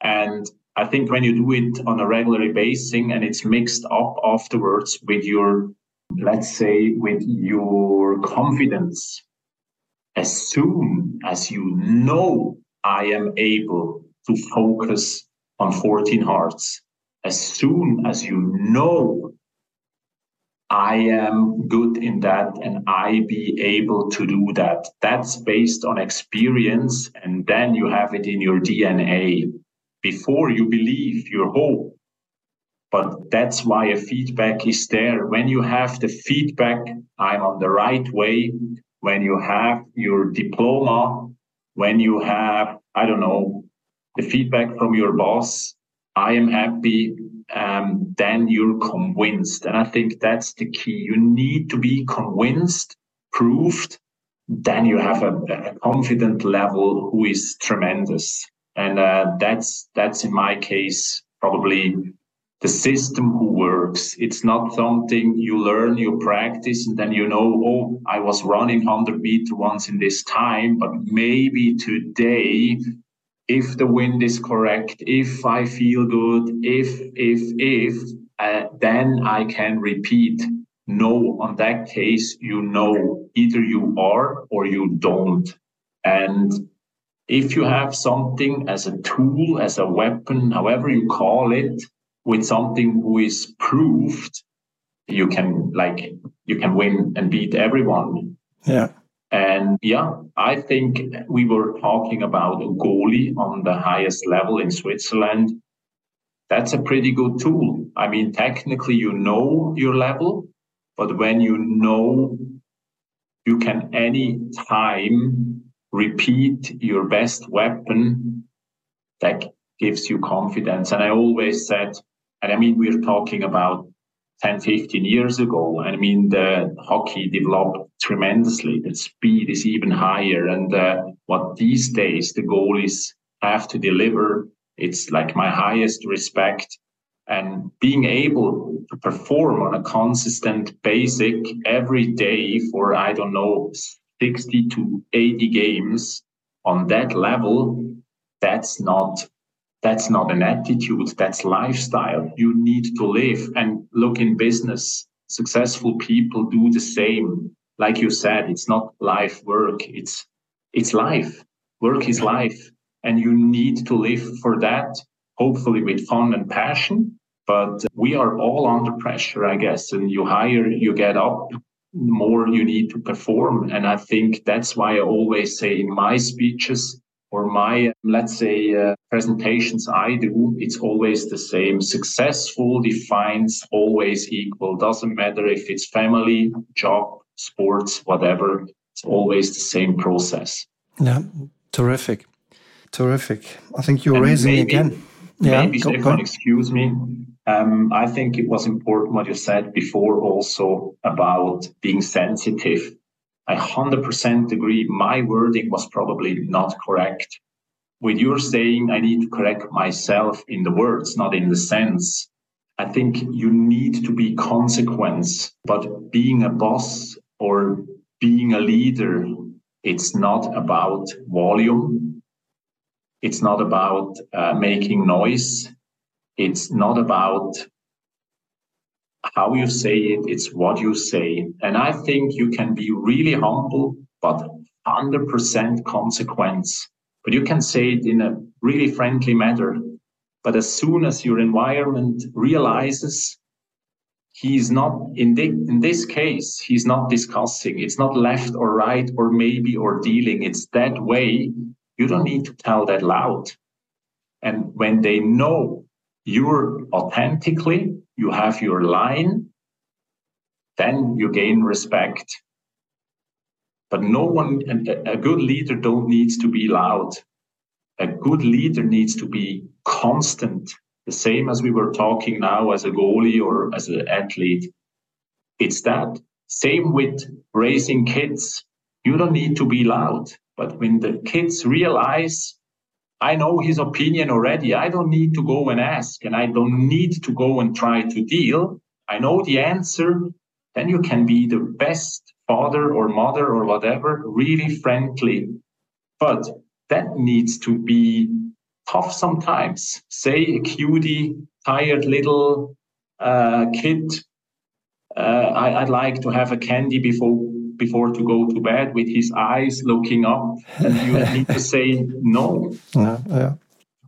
And I think when you do it on a regular basis and it's mixed up afterwards with your, let's say, with your confidence, as soon as you know I am able to focus on 14 hearts, as soon as you know I am good in that and I be able to do that. That's based on experience. And then you have it in your DNA before you believe your hope. But that's why a feedback is there. When you have the feedback, I'm on the right way. When you have your diploma, when you have, I don't know, the feedback from your boss, I am happy, um, then you're convinced. And I think that's the key. You need to be convinced, proved, then you have a, a confident level who is tremendous and uh, that's that's in my case probably the system who works. It's not something you learn, you practice, and then you know, oh, I was running 100 meter once in this time, but maybe today, if the wind is correct, if I feel good, if, if, if, uh, then I can repeat. No, on that case, you know, either you are or you don't. And if you have something as a tool, as a weapon, however you call it, with something who is proved, you can like you can win and beat everyone. Yeah. And yeah, I think we were talking about a goalie on the highest level in Switzerland. That's a pretty good tool. I mean, technically, you know your level, but when you know you can any time repeat your best weapon that gives you confidence. And I always said, and I mean, we're talking about 10, 15 years ago. I mean, the hockey developed tremendously. The speed is even higher. And uh, what these days the goalies have to deliver, it's like my highest respect. And being able to perform on a consistent basic every day for, I don't know, 60 to 80 games on that level, that's not that's not an attitude, that's lifestyle. You need to live and look in business. Successful people do the same. Like you said, it's not life work, it's it's life. Work is life. And you need to live for that, hopefully with fun and passion. But we are all under pressure, I guess. And you higher you get up, more you need to perform. And I think that's why I always say in my speeches or my, let's say, uh, presentations I do, it's always the same. Successful defines always equal. Doesn't matter if it's family, job, sports, whatever. It's always the same process. Yeah, terrific. Terrific. I think you're and raising maybe, again. Yeah, maybe go, go. excuse me. Um, I think it was important what you said before also about being sensitive. I 100% agree. My wording was probably not correct. With your saying, I need to correct myself in the words, not in the sense. I think you need to be consequence, but being a boss or being a leader, it's not about volume. It's not about uh, making noise. It's not about how you say it, it's what you say. And I think you can be really humble, but 100% consequence. But you can say it in a really friendly manner. But as soon as your environment realizes he's not in, the, in this case, he's not discussing, it's not left or right or maybe or dealing, it's that way. You don't need to tell that loud. And when they know you're authentically, you have your line, then you gain respect. But no one, a good leader don't needs to be loud. A good leader needs to be constant, the same as we were talking now as a goalie or as an athlete. it's that. Same with raising kids. You don't need to be loud, but when the kids realize, I know his opinion already, I don't need to go and ask, and I don't need to go and try to deal. I know the answer. Then you can be the best father or mother or whatever, really friendly. But that needs to be tough sometimes. Say a cutie, tired little uh, kid. Uh, I, would like to have a candy before before to go to bed with his eyes looking up, and you [LAUGHS] need to say no. Yeah, yeah.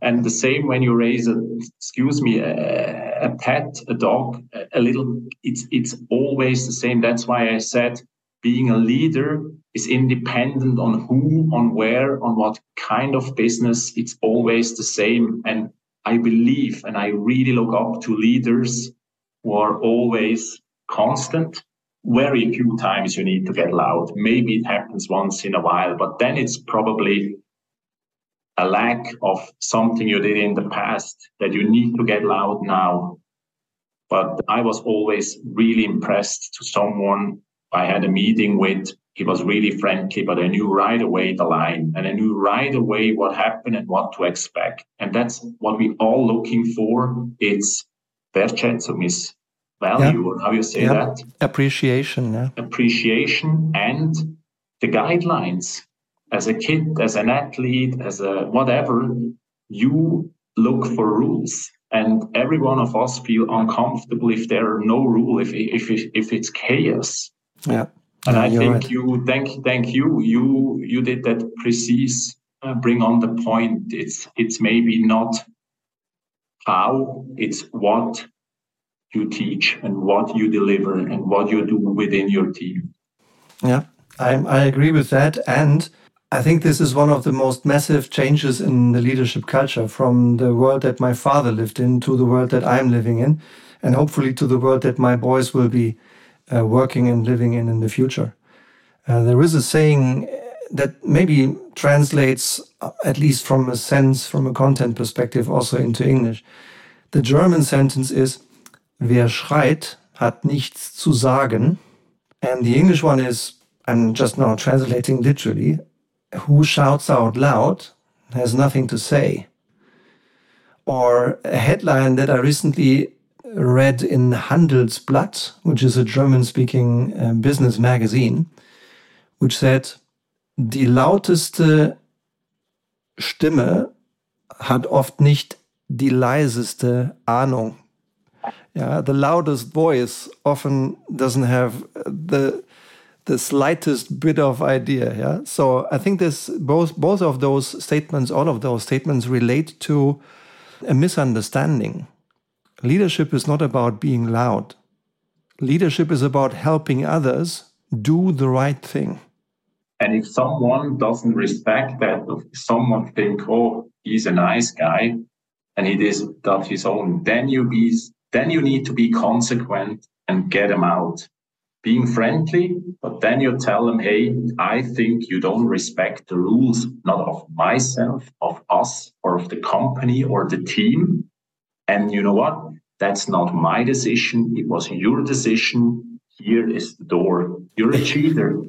And the same when you raise a, excuse me, a, a pet, a dog, a, a little. It's it's always the same. That's why I said being a leader is independent on who, on where, on what kind of business. It's always the same. And I believe and I really look up to leaders who are always constant. Very few times you need to get loud. Maybe it happens once in a while, but then it's probably a lack of something you did in the past that you need to get loud now. But I was always really impressed to someone I had a meeting with. He was really friendly, but I knew right away the line and I knew right away what happened and what to expect. And that's what we all looking for. It's Wertschätzung is value, yeah. or how you say yeah. that? Appreciation. Yeah. Appreciation and the guidelines. As a kid, as an athlete, as a whatever, you look for rules and every one of us feel uncomfortable if there are no rule if if if it's chaos yeah. And yeah, I think right. you thank thank you you you did that precise uh, bring on the point. It's it's maybe not how it's what you teach and what you deliver and what you do within your team. Yeah, I I agree with that and. I think this is one of the most massive changes in the leadership culture from the world that my father lived in to the world that I'm living in, and hopefully to the world that my boys will be uh, working and living in in the future. Uh, there is a saying that maybe translates, uh, at least from a sense, from a content perspective, also into English. The German sentence is, Wer schreit, hat nichts zu sagen. And the English one is, I'm just now translating literally, who shouts out loud has nothing to say. Or a headline that I recently read in Handelsblatt, which is a German speaking uh, business magazine, which said, die lauteste Stimme hat oft nicht die leiseste Ahnung. Yeah, the loudest voice often doesn't have the the slightest bit of idea. Yeah, so I think this both both of those statements, all of those statements, relate to a misunderstanding Leadership is not about being loud. Leadership is about helping others do the right thing. And if someone doesn't respect that, if someone think, oh, he's a nice guy, and he does that his own, then you be then you need to be consequent and get them out. Being friendly, but then you tell them, hey, I think you don't respect the rules, not of myself, of us, or of the company or the team. And you know what? That's not my decision. It was your decision. Here is the door. You're a [LAUGHS] cheater.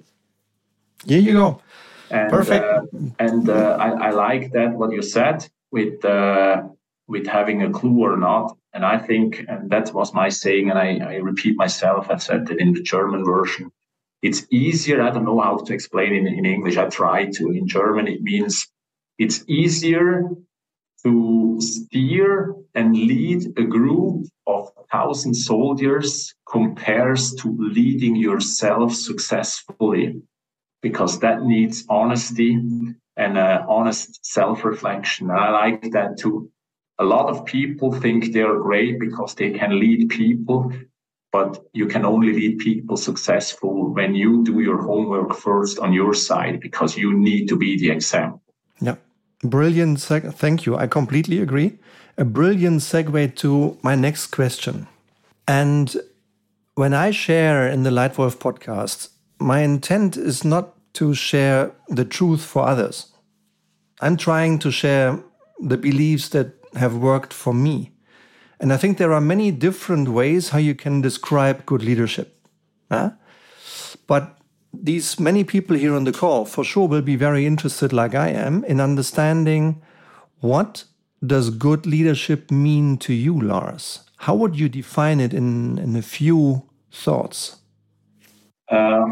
Here you go. And, Perfect. Uh, and uh, I, I, like that what you said with uh, with having a clue or not. And I think, and that was my saying, and I, I repeat myself. I said it in the German version. It's easier. I don't know how to explain it in, in English. I try to. In German, it means it's easier to steer and lead a group of thousand soldiers compares to leading yourself successfully because that needs honesty and uh, honest self-reflection and i like that too a lot of people think they're great because they can lead people but you can only lead people successful when you do your homework first on your side because you need to be the example yeah Brilliant. Seg- Thank you. I completely agree. A brilliant segue to my next question. And when I share in the Lightwolf podcast, my intent is not to share the truth for others. I'm trying to share the beliefs that have worked for me. And I think there are many different ways how you can describe good leadership. Huh? But these many people here on the call for sure will be very interested, like I am, in understanding what does good leadership mean to you, Lars? How would you define it in, in a few thoughts? Uh,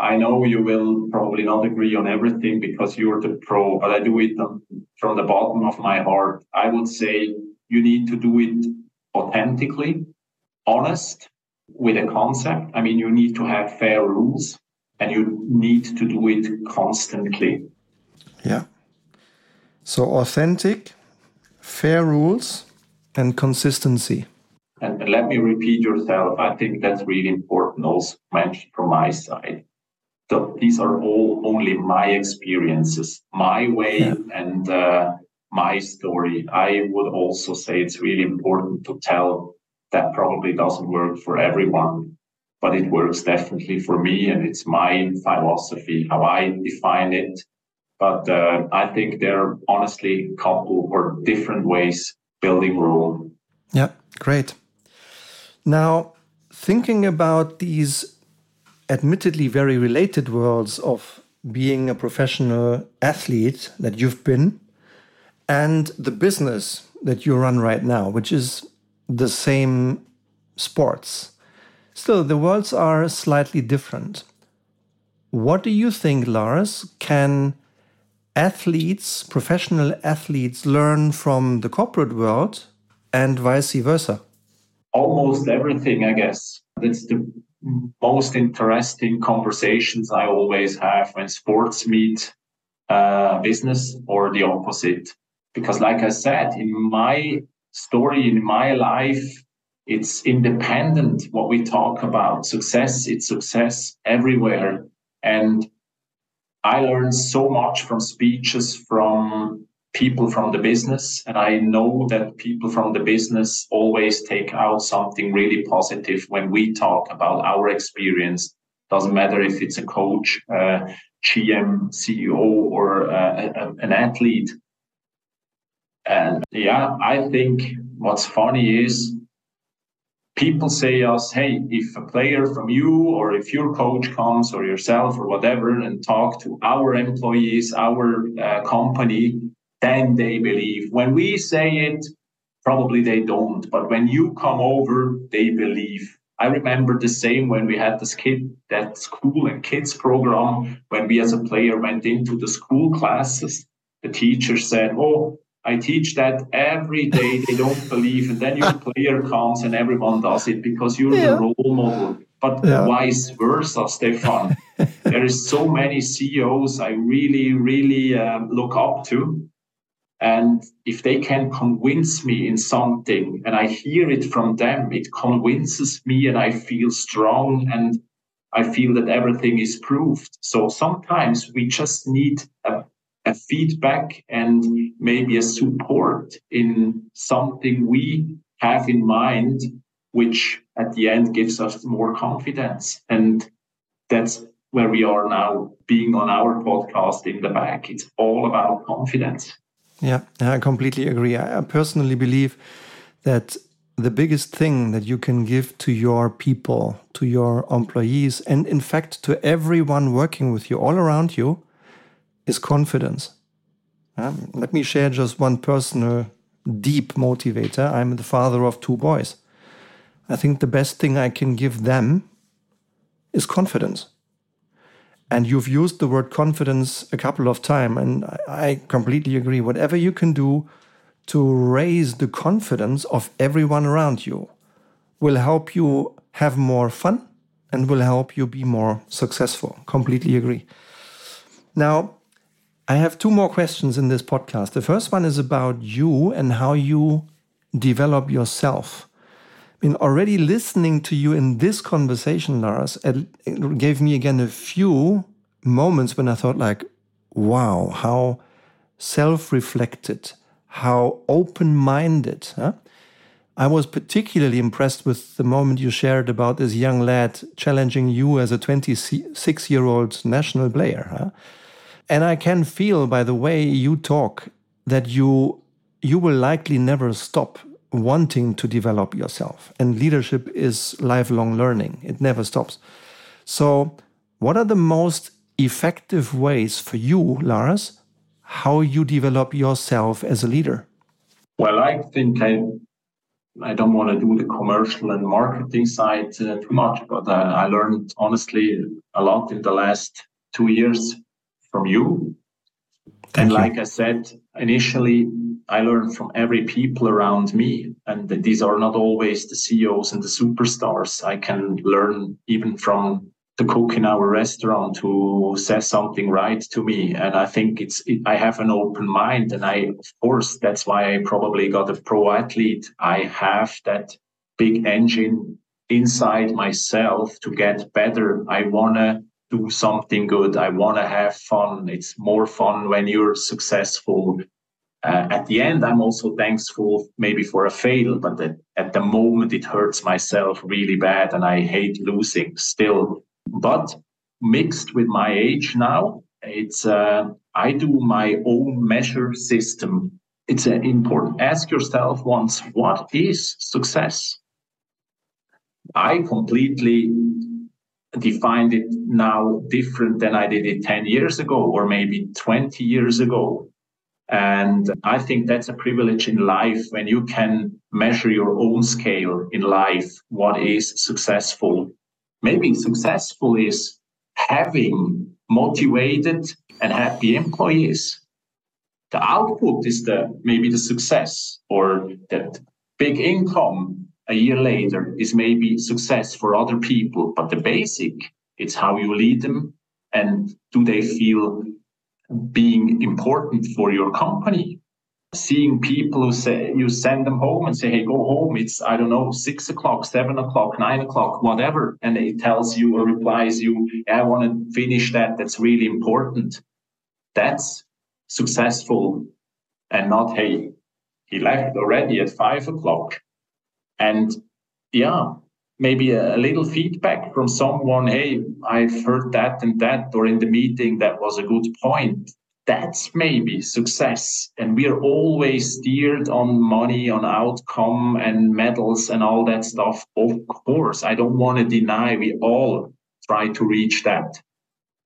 I know you will probably not agree on everything because you're the pro, but I do it from the bottom of my heart. I would say you need to do it authentically, honest with a concept. I mean, you need to have fair rules and you need to do it constantly. Yeah. So authentic, fair rules, and consistency. And, let me repeat yourself. I think that's really important also mentioned from my side. These are all only my experiences, my way yeah. and uh, my story. I would also say it's really important to tell that probably doesn't work for everyone, but it works definitely for me. And it's my philosophy, how I define it. But uh, I think there are honestly a couple or different ways building Rome. Yeah, great. Now, thinking about these admittedly very related worlds of being a professional athlete that you've been and the business that you run right now, which is the same sports. Still, the worlds are slightly different. What do you think, Lars? Can athletes, professional athletes, learn from the corporate world and vice versa? Almost everything, I guess. That's the most interesting conversations I always have when sports meet uh, business or the opposite. Because, like I said, in my story, in my life, it's independent what we talk about. Success, it's success everywhere. And I learned so much from speeches from people from the business. And I know that people from the business always take out something really positive when we talk about our experience. Doesn't matter if it's a coach, uh, GM, CEO, or uh, a, an athlete. And yeah, I think what's funny is people say us, hey, if a player from you or if your coach comes or yourself or whatever and talk to our employees, our uh, company, then they believe. When we say it, probably they don't. But when you come over, they believe. I remember the same when we had this kid, that school and kids program, when we as a player went into the school classes, the teacher said, Oh, I teach that every day. They don't believe. And then your player comes and everyone does it because you're yeah. the role model. But yeah. vice versa, Stefan. [LAUGHS] there is so many CEOs I really, really um, look up to and if they can convince me in something and I hear it from them, it convinces me and I feel strong and I feel that everything is proved. So sometimes we just need a, a feedback and maybe a support in something we have in mind, which at the end gives us more confidence. And that's where we are now being on our podcast in the back. It's all about confidence. Yeah, I completely agree. I personally believe that the biggest thing that you can give to your people, to your employees, and in fact to everyone working with you all around you is confidence. Um, let me share just one personal deep motivator. I'm the father of two boys. I think the best thing I can give them is confidence. And you've used the word confidence a couple of times, and I completely agree. Whatever you can do to raise the confidence of everyone around you will help you have more fun and will help you be more successful. Completely agree. Now, I have two more questions in this podcast. The first one is about you and how you develop yourself. Mean, already listening to you in this conversation, Lars, it gave me again a few moments when I thought, like, wow, how self reflected, how open minded. Huh? I was particularly impressed with the moment you shared about this young lad challenging you as a 26 year old national player. Huh? And I can feel by the way you talk that you you will likely never stop wanting to develop yourself. And leadership is lifelong learning, it never stops. So, what are the most effective ways for you, Lars, how you develop yourself as a leader? Well, I think I I don't want to do the commercial and marketing side uh, too much, but uh, I learned honestly a lot in the last two years from you. Thank and you. like I said initially, I learn from every people around me, and these are not always the CEOs and the superstars. I can learn even from the cook in our restaurant who says something right to me and i think it's it, i have an open mind and i of course that's why i probably got a pro athlete. I have that big engine inside myself to get better. I want to do something good. I want to have fun. It's more fun when you're successful uh, at the end i'm also thankful maybe for a fail but at, at the moment it hurts myself really bad and i hate losing still but mixed with my age now, it's uh, I do my own measure system. It's uh, important. Ask yourself once, what is success? I completely defined it now different than I did it 10 years ago or maybe 20 years ago. And I think that's a privilege in life when you can measure your own scale in life. What is successful? maybe successful is having motivated and happy employees. The output is the maybe the success or that big income a year later is maybe success for other people. But the basic, it's how you lead them and do they feel being important for your company? seeing people who say you send them home and say, hey, go home. It's, I don't know, six o'clock, seven o'clock, nine o'clock, whatever. And it tells you or replies you, I want to finish that. That's really important. That's successful and not, hey, he left already at five o'clock. And yeah, maybe a, a little feedback from someone, hey, I've heard that and that, or in the meeting, that was a good point that's maybe success. And we are always steered on money, on outcome and medals and all that stuff. Of course, I don't want to deny we all try to reach that.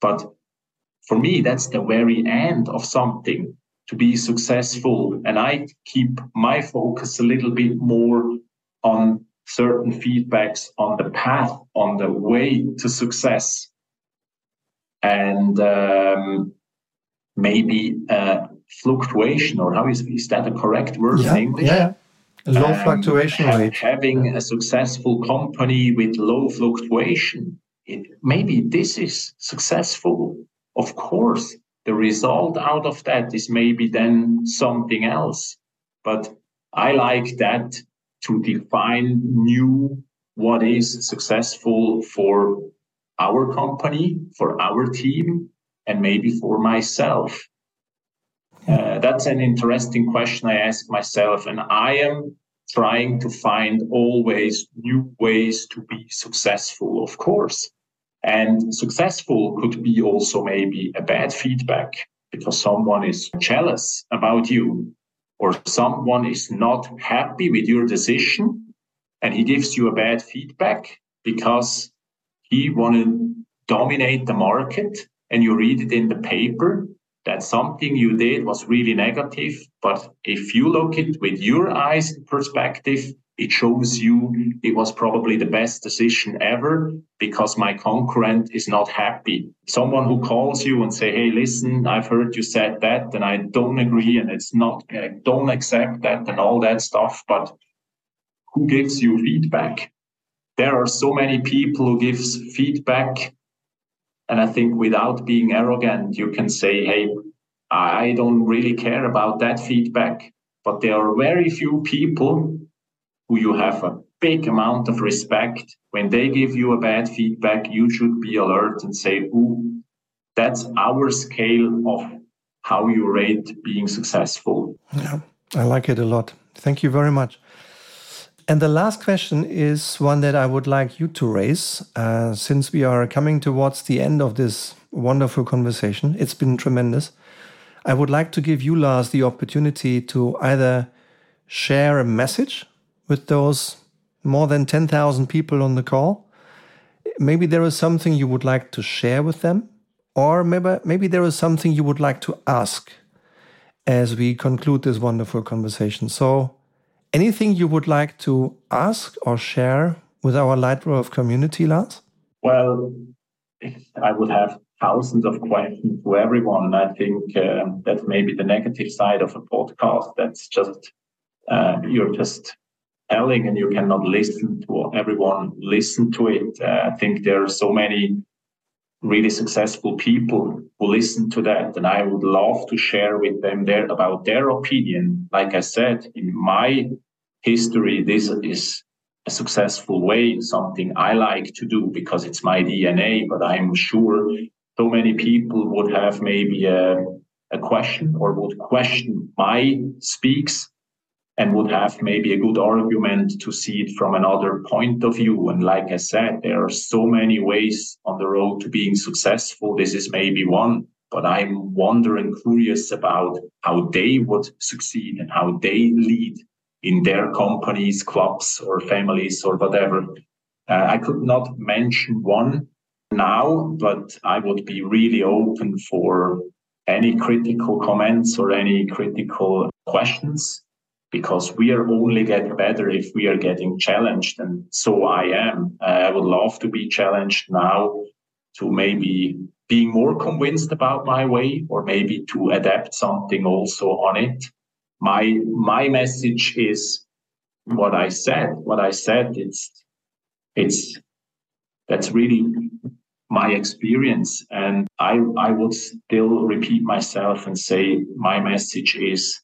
But for me, that's the very end of something to be successful. And I keep my focus a little bit more on certain feedbacks on the path, on the way to success. And um, maybe a fluctuation, or how is, is that a correct word yeah, in English? Yeah, low um, fluctuation rate. Having a successful company with low fluctuation, it, maybe this is successful. Of course, the result out of that is maybe then something else. But I like that to define new what is successful for our company, for our team, and maybe for myself? Uh, that's an interesting question I ask myself. And I am trying to find always new ways to be successful, of course. And successful could be also maybe a bad feedback because someone is jealous about you or someone is not happy with your decision and he gives you a bad feedback because he wanted to dominate the market and you read it in the paper that something you did was really negative. But if you look it with your eyes and perspective, it shows you it was probably the best decision ever because my concurrent is not happy. Someone who calls you and say, Hey, listen, I've heard you said that and I don't agree and it's not, I don't accept that and all that stuff. But who gives you feedback? There are so many people who gives feedback and I think without being arrogant, you can say, hey, I don't really care about that feedback. But there are very few people who you have a big amount of respect. When they give you a bad feedback, you should be alert and say, ooh, that's our scale of how you rate being successful. Yeah, I like it a lot. Thank you very much. And the last question is one that I would like you to raise, uh, since we are coming towards the end of this wonderful conversation. It's been tremendous. I would like to give you, Lars, the opportunity to either share a message with those more than 10,000 people on the call. Maybe there is something you would like to share with them, or maybe, maybe there is something you would like to ask as we conclude this wonderful conversation. So, anything you would like to ask or share with our Lightgrowth community, Lars? Well, I would have thousands of questions to everyone. I think um, that's maybe the negative side of a podcast. That's just uh, you're just telling and you cannot listen to everyone listen to it. Uh, I think there are so many really successful people who listen to that and I would love to share with them their about their opinion. Like I said, in my history, this is a successful way, something I like to do because it's my DNA, but I'm sure so many people would have maybe a, a question or would question my speaks and would have maybe a good argument to see it from another point of view. And like I said, there are so many ways on the road to being successful. This is maybe one, but I'm wondering, curious about how they would succeed and how they lead in their companies, clubs, or families, or whatever. Uh, I could not mention one now, but I would be really open for any critical comments or any critical questions because we are only get better if we are getting challenged. And so I am. Uh, I would love to be challenged now to maybe being more convinced about my way or maybe to adapt something also on it. My, my message is what I said. What I said, it's, it's, that's really my experience. And I, I would still repeat myself and say my message is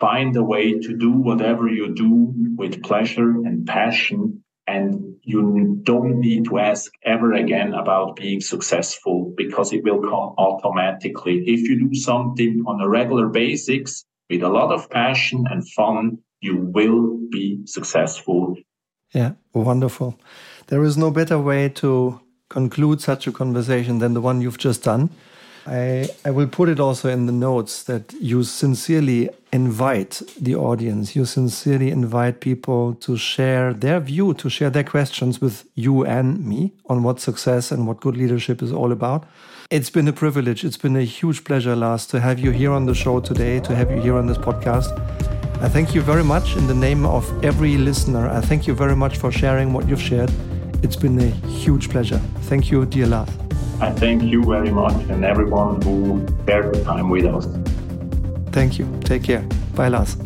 find a way to do whatever you do with pleasure and passion. And you don't need to ask ever again about being successful because it will come automatically. If you do something on a regular basis with a lot of passion and fun, you will be successful. Yeah, wonderful. There is no better way to conclude such a conversation than the one you've just done. I, I will put it also in the notes that you sincerely invite the audience, you sincerely invite people to share their view, to share their questions with you and me on what success and what good leadership is all about. It's been a privilege. It's been a huge pleasure, Lars, to have you here on the show today, to have you here on this podcast. I thank you very much in the name of every listener. I thank you very much for sharing what you've shared. It's been a huge pleasure. Thank you, dear Lars. I thank you very much and everyone who shared the time with us. Thank you. Take care. Bye, Lars.